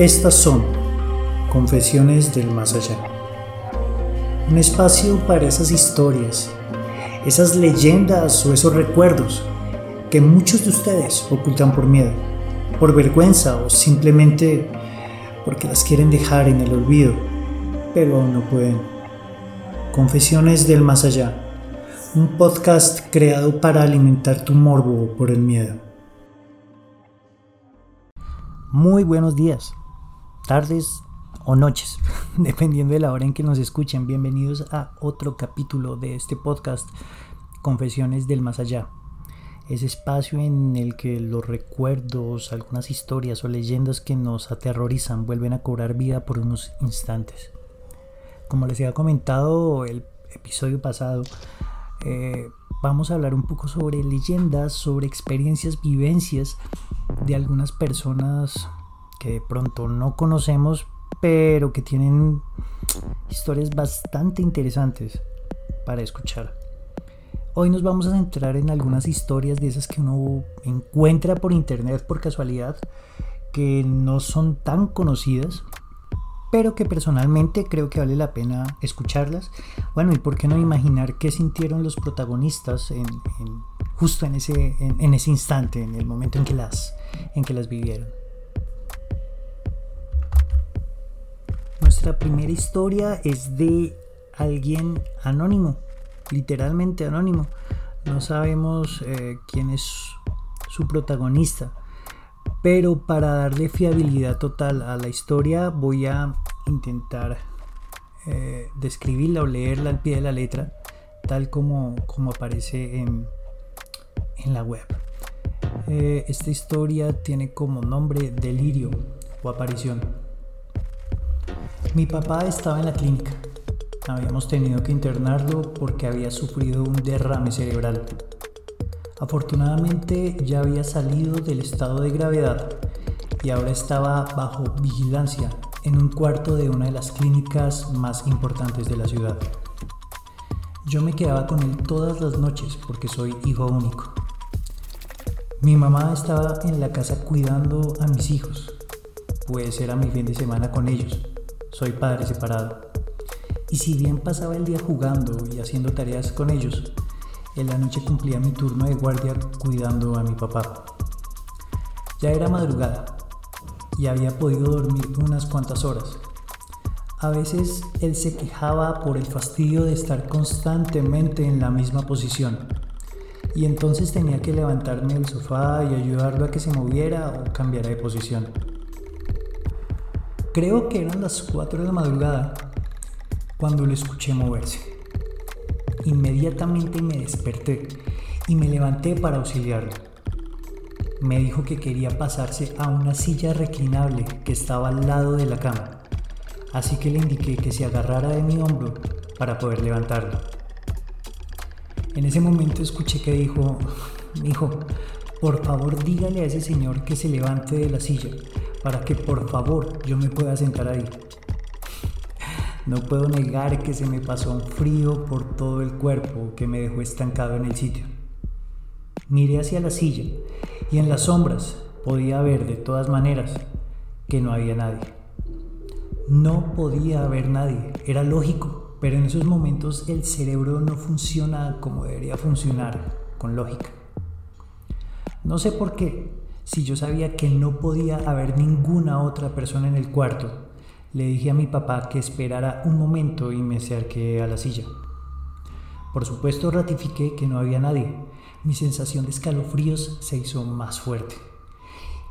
Estas son Confesiones del Más Allá. Un espacio para esas historias, esas leyendas o esos recuerdos que muchos de ustedes ocultan por miedo, por vergüenza o simplemente porque las quieren dejar en el olvido, pero aún no pueden. Confesiones del Más Allá, un podcast creado para alimentar tu morbo por el miedo. Muy buenos días tardes o noches, dependiendo de la hora en que nos escuchen. Bienvenidos a otro capítulo de este podcast, Confesiones del Más Allá. Ese espacio en el que los recuerdos, algunas historias o leyendas que nos aterrorizan vuelven a cobrar vida por unos instantes. Como les había comentado el episodio pasado, eh, vamos a hablar un poco sobre leyendas, sobre experiencias, vivencias de algunas personas que de pronto no conocemos, pero que tienen historias bastante interesantes para escuchar. Hoy nos vamos a centrar en algunas historias de esas que uno encuentra por internet por casualidad, que no son tan conocidas, pero que personalmente creo que vale la pena escucharlas. Bueno, y por qué no imaginar qué sintieron los protagonistas en, justo en ese, en, ese instante, en el momento en que las, en que las vivieron. Nuestra primera historia es de alguien anónimo, literalmente anónimo. No sabemos eh, quién es su protagonista, pero para darle fiabilidad total a la historia voy a intentar eh, describirla o leerla al pie de la letra, tal como, como aparece en, en la web. Eh, esta historia tiene como nombre Delirio o Aparición. Mi papá estaba en la clínica. Habíamos tenido que internarlo porque había sufrido un derrame cerebral. Afortunadamente ya había salido del estado de gravedad y ahora estaba bajo vigilancia en un cuarto de una de las clínicas más importantes de la ciudad. Yo me quedaba con él todas las noches porque soy hijo único. Mi mamá estaba en la casa cuidando a mis hijos, pues era mi fin de semana con ellos soy padre separado. Y si bien pasaba el día jugando y haciendo tareas con ellos, en la noche cumplía mi turno de guardia cuidando a mi papá. Ya era madrugada y había podido dormir unas cuantas horas. A veces él se quejaba por el fastidio de estar constantemente en la misma posición y entonces tenía que levantarme del sofá y ayudarlo a que se moviera o cambiara de posición. Creo que eran las 4 de la madrugada cuando lo escuché moverse. Inmediatamente me desperté y me levanté para auxiliarlo. Me dijo que quería pasarse a una silla reclinable que estaba al lado de la cama, así que le indiqué que se agarrara de mi hombro para poder levantarlo. En ese momento escuché que dijo, hijo, por favor dígale a ese señor que se levante de la silla para que por favor yo me pueda sentar ahí. No puedo negar que se me pasó un frío por todo el cuerpo que me dejó estancado en el sitio. Miré hacia la silla y en las sombras podía ver de todas maneras que no había nadie. No podía haber nadie, era lógico, pero en esos momentos el cerebro no funciona como debería funcionar, con lógica. No sé por qué, si yo sabía que no podía haber ninguna otra persona en el cuarto? Le dije a mi papá que esperara un momento y me acerqué a la silla. Por supuesto ratifiqué que no había nadie. Mi sensación de escalofríos se hizo más fuerte.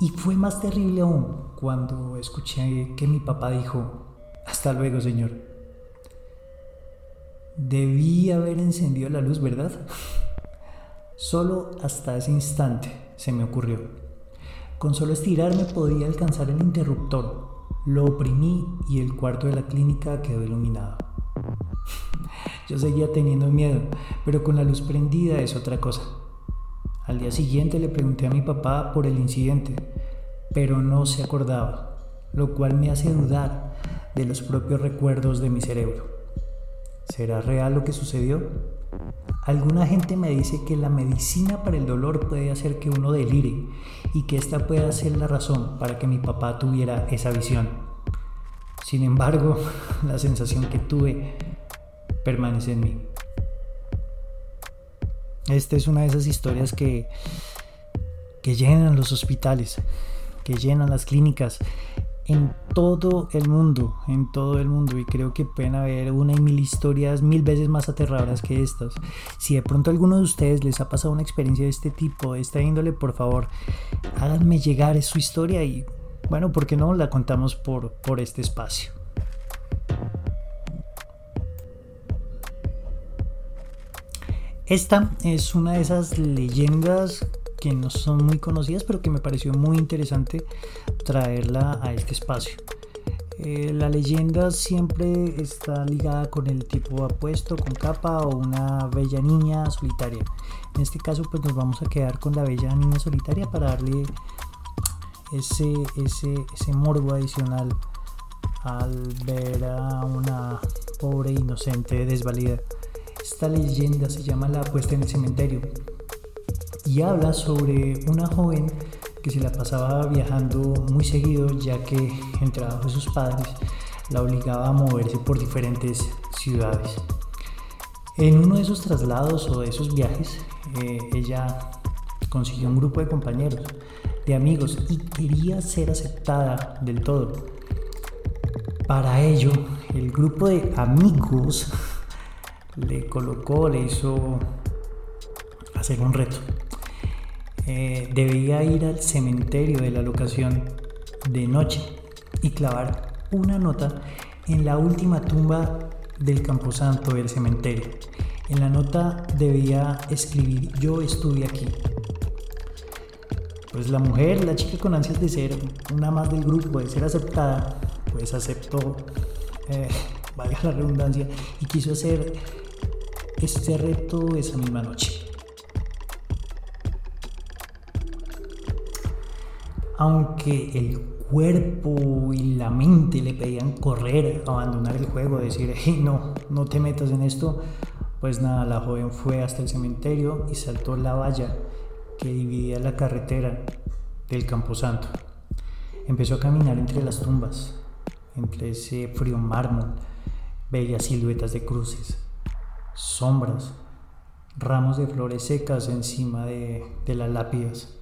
Y fue más terrible aún cuando escuché que mi papá dijo, hasta luego, señor. Debí haber encendido la luz, ¿verdad? Solo hasta ese instante se me ocurrió. Con solo estirarme podía alcanzar el interruptor. Lo oprimí y el cuarto de la clínica quedó iluminado. Yo seguía teniendo miedo, pero con la luz prendida es otra cosa. Al día siguiente le pregunté a mi papá por el incidente, pero no se acordaba, lo cual me hace dudar de los propios recuerdos de mi cerebro. ¿Será real lo que sucedió? Alguna gente me dice que la medicina para el dolor puede hacer que uno delire y que esta pueda ser la razón para que mi papá tuviera esa visión. Sin embargo, la sensación que tuve permanece en mí. Esta es una de esas historias que, que llenan los hospitales, que llenan las clínicas en todo el mundo, en todo el mundo. Y creo que pueden haber una y mil historias mil veces más aterradoras que estas. Si de pronto alguno de ustedes les ha pasado una experiencia de este tipo, de esta índole, por favor, háganme llegar su historia y, bueno, ¿por qué no la contamos por, por este espacio? Esta es una de esas leyendas que no son muy conocidas, pero que me pareció muy interesante traerla a este espacio. Eh, la leyenda siempre está ligada con el tipo apuesto, con capa o una bella niña solitaria. En este caso, pues nos vamos a quedar con la bella niña solitaria para darle ese, ese, ese morbo adicional al ver a una pobre inocente desvalida. Esta leyenda se llama La apuesta en el cementerio y habla sobre una joven que se la pasaba viajando muy seguido ya que el trabajo de sus padres la obligaba a moverse por diferentes ciudades. En uno de esos traslados o de esos viajes, eh, ella consiguió un grupo de compañeros, de amigos y quería ser aceptada del todo. Para ello, el grupo de amigos le colocó, le hizo hacer un reto. Eh, debía ir al cementerio de la locación de noche y clavar una nota en la última tumba del camposanto del cementerio. En la nota debía escribir yo estuve aquí. Pues la mujer, la chica con ansias de ser una más del grupo, de ser aceptada, pues aceptó, eh, valga la redundancia, y quiso hacer este reto esa misma noche. Aunque el cuerpo y la mente le pedían correr, abandonar el juego, decir, hey, no, no te metas en esto, pues nada, la joven fue hasta el cementerio y saltó la valla que dividía la carretera del Camposanto. Empezó a caminar entre las tumbas, entre ese frío mármol, bellas siluetas de cruces, sombras, ramos de flores secas encima de, las lápidas.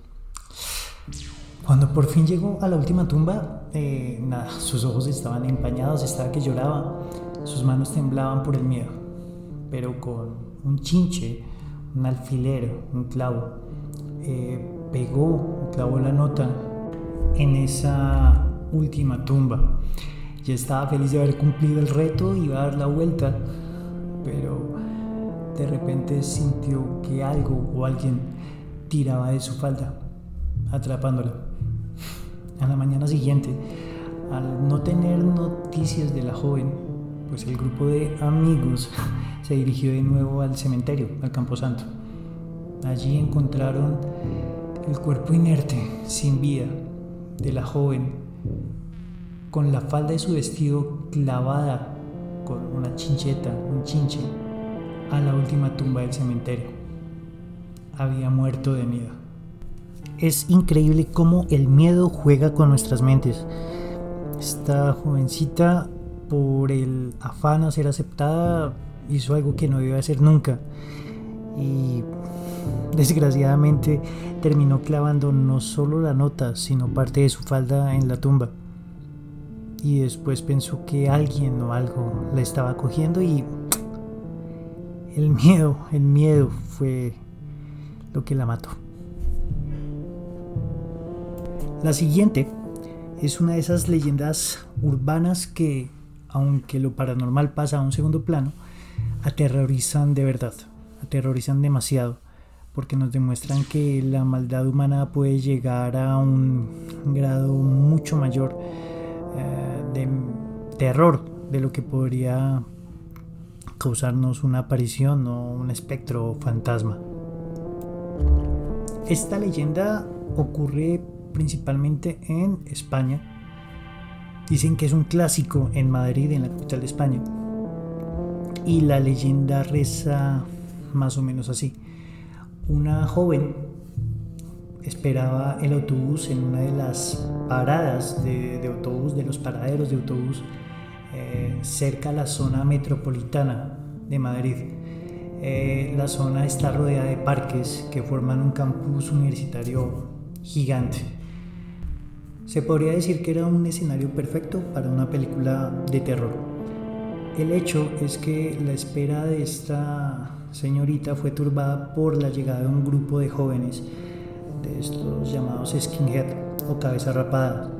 Cuando por fin llegó a la última tumba, eh, sus ojos estaban empañados, estaba que lloraba, sus manos temblaban por el miedo, pero con un chinche, un alfiler, un clavo, eh, pegó, clavó la nota en esa última tumba. Ya estaba feliz de haber cumplido el reto, y iba a dar la vuelta, pero de repente sintió que algo o alguien tiraba de su falda, atrapándola. A la mañana siguiente, al no tener noticias de la joven, pues el grupo de amigos se dirigió de nuevo al cementerio, al Camposanto. Allí encontraron el cuerpo inerte, sin vida, de la joven, con la falda de su vestido clavada con una chincheta, un chinche, a la última tumba del cementerio. Había muerto de miedo. Es increíble cómo el miedo juega con nuestras mentes. Esta jovencita, por el afán a ser aceptada, hizo algo que no iba a hacer nunca. Y desgraciadamente terminó clavando no solo la nota, sino parte de su falda en la tumba. Y después pensó que alguien o algo la estaba cogiendo y el miedo, el miedo fue lo que la mató. La siguiente es una de esas leyendas urbanas que, aunque lo paranormal pasa a un segundo plano, aterrorizan de verdad, aterrorizan demasiado, porque nos demuestran que la maldad humana puede llegar a un grado mucho mayor eh, de terror de lo que podría causarnos una aparición o un espectro o fantasma. Esta leyenda ocurre principalmente en España. Dicen que es un clásico en Madrid, en la capital de España. Y la leyenda reza más o menos así. Una joven esperaba el autobús en una de las paradas de, autobús, de los paraderos de autobús, eh, cerca a la zona metropolitana de Madrid. Eh, la zona está rodeada de parques que forman un campus universitario gigante. Se podría decir que era un escenario perfecto para una película de terror. El hecho es que la espera de esta señorita fue turbada por la llegada de un grupo de jóvenes, de estos llamados skinhead o cabeza rapada,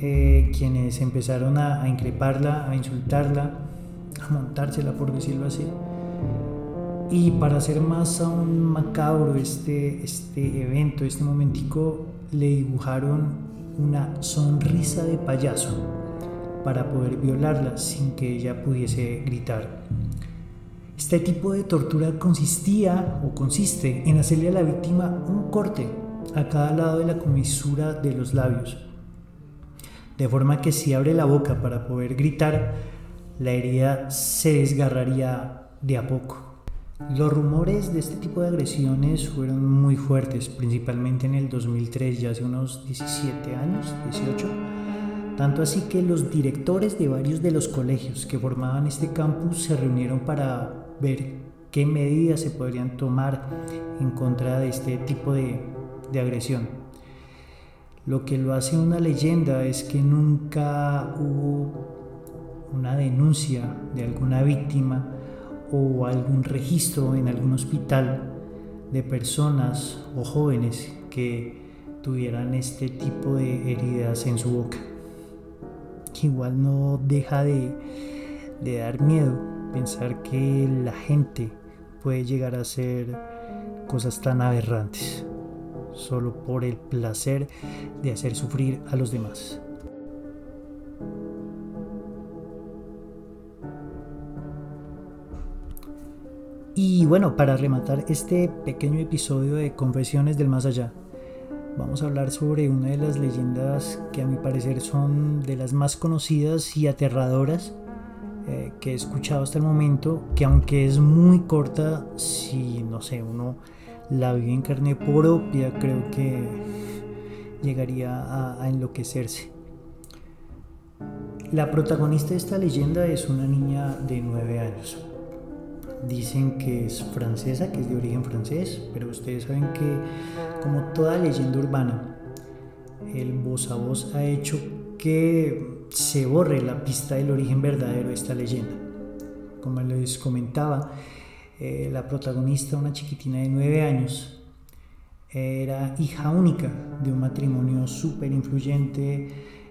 eh, quienes empezaron a, increparla, a insultarla, a montársela por decirlo así. Y para hacer más aún macabro este, este evento, este momentico, le dibujaron una sonrisa de payaso para poder violarla sin que ella pudiese gritar. Este tipo de tortura consistía o consiste en hacerle a la víctima un corte a cada lado de la comisura de los labios, de forma que si abre la boca para poder gritar, la herida se desgarraría de a poco. Los rumores de este tipo de agresiones fueron muy fuertes, principalmente en el 2003, ya hace unos 17 años, 18. Tanto así que los directores de varios de los colegios que formaban este campus se reunieron para ver qué medidas se podrían tomar en contra de este tipo de, de agresión. Lo que lo hace una leyenda es que nunca hubo una denuncia de alguna víctima o algún registro en algún hospital de personas o jóvenes que tuvieran este tipo de heridas en su boca. Igual no deja de, de dar miedo pensar que la gente puede llegar a hacer cosas tan aberrantes solo por el placer de hacer sufrir a los demás. Y bueno, para rematar este pequeño episodio de Confesiones del Más Allá, vamos a hablar sobre una de las leyendas que a mi parecer son de las más conocidas y aterradoras eh, que he escuchado hasta el momento, que aunque es muy corta, si no sé, uno la vive en carne propia, creo que llegaría a, a enloquecerse. La protagonista de esta leyenda es una niña de 9 años, dicen que es francesa, que es de origen francés, pero ustedes saben que como toda leyenda urbana, el voz a voz ha hecho que se borre la pista del origen verdadero de esta leyenda. Como les comentaba, eh, la protagonista, una chiquitina de 9 años, era hija única de un matrimonio súper influyente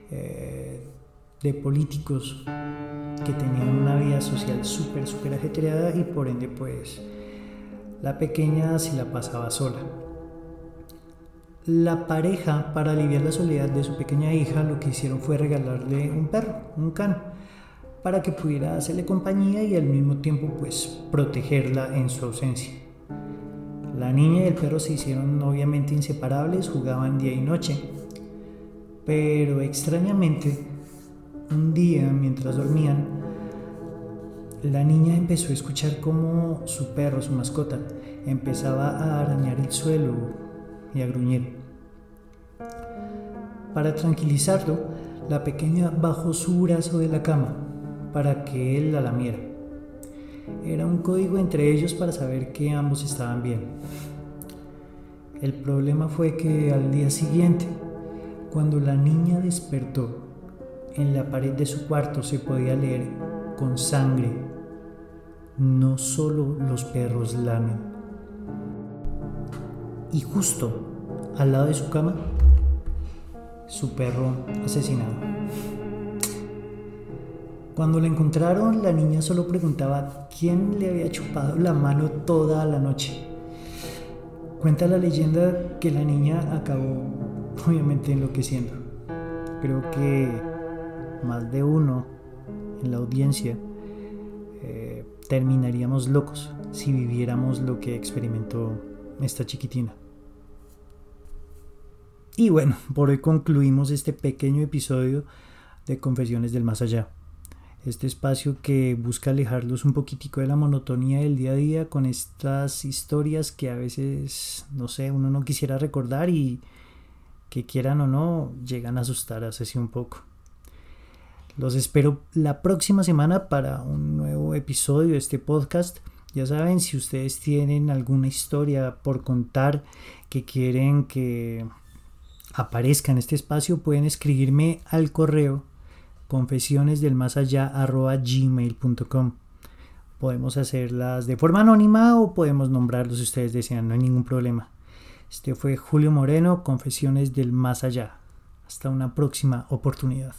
eh, de políticos que tenían una vida social súper, súper ajetreada y por ende pues la pequeña se la pasaba sola. La pareja, para aliviar la soledad de su pequeña hija, lo que hicieron fue regalarle un perro, un can, para que pudiera hacerle compañía y al mismo tiempo pues protegerla en su ausencia. La niña y el perro se hicieron obviamente inseparables, jugaban día y noche, pero extrañamente un día, mientras dormían, la niña empezó a escuchar cómo su perro, su mascota, empezaba a arañar el suelo y a gruñir. Para tranquilizarlo, la pequeña bajó su brazo de la cama para que él la lamiera. Era un código entre ellos para saber que ambos estaban bien. El problema fue que al día siguiente, cuando la niña despertó, en la pared de su cuarto se podía leer con sangre, no solo los perros lamen. Y justo al lado de su cama, su perro asesinado. Cuando la encontraron, la niña solo preguntaba quién le había chupado la mano toda la noche. Cuenta la leyenda que la niña acabó obviamente enloqueciendo. Creo que más de uno en la audiencia, eh, terminaríamos locos si viviéramos lo que experimentó esta chiquitina. Y bueno, por hoy concluimos este pequeño episodio de Confesiones del Más Allá. Este espacio que busca alejarlos un poquitico de la monotonía del día a día con estas historias que a veces, no sé, uno no quisiera recordar y que quieran o no, llegan a asustar así un poco. Los espero la próxima semana para un nuevo episodio de este podcast. Ya saben, si ustedes tienen alguna historia por contar que quieren que aparezca en este espacio, pueden escribirme al correo confesiones. Podemos hacerlas de forma anónima o podemos nombrarlos si ustedes desean, no hay ningún problema. Este fue Julio Moreno, Confesiones del Más Allá. Hasta una próxima oportunidad.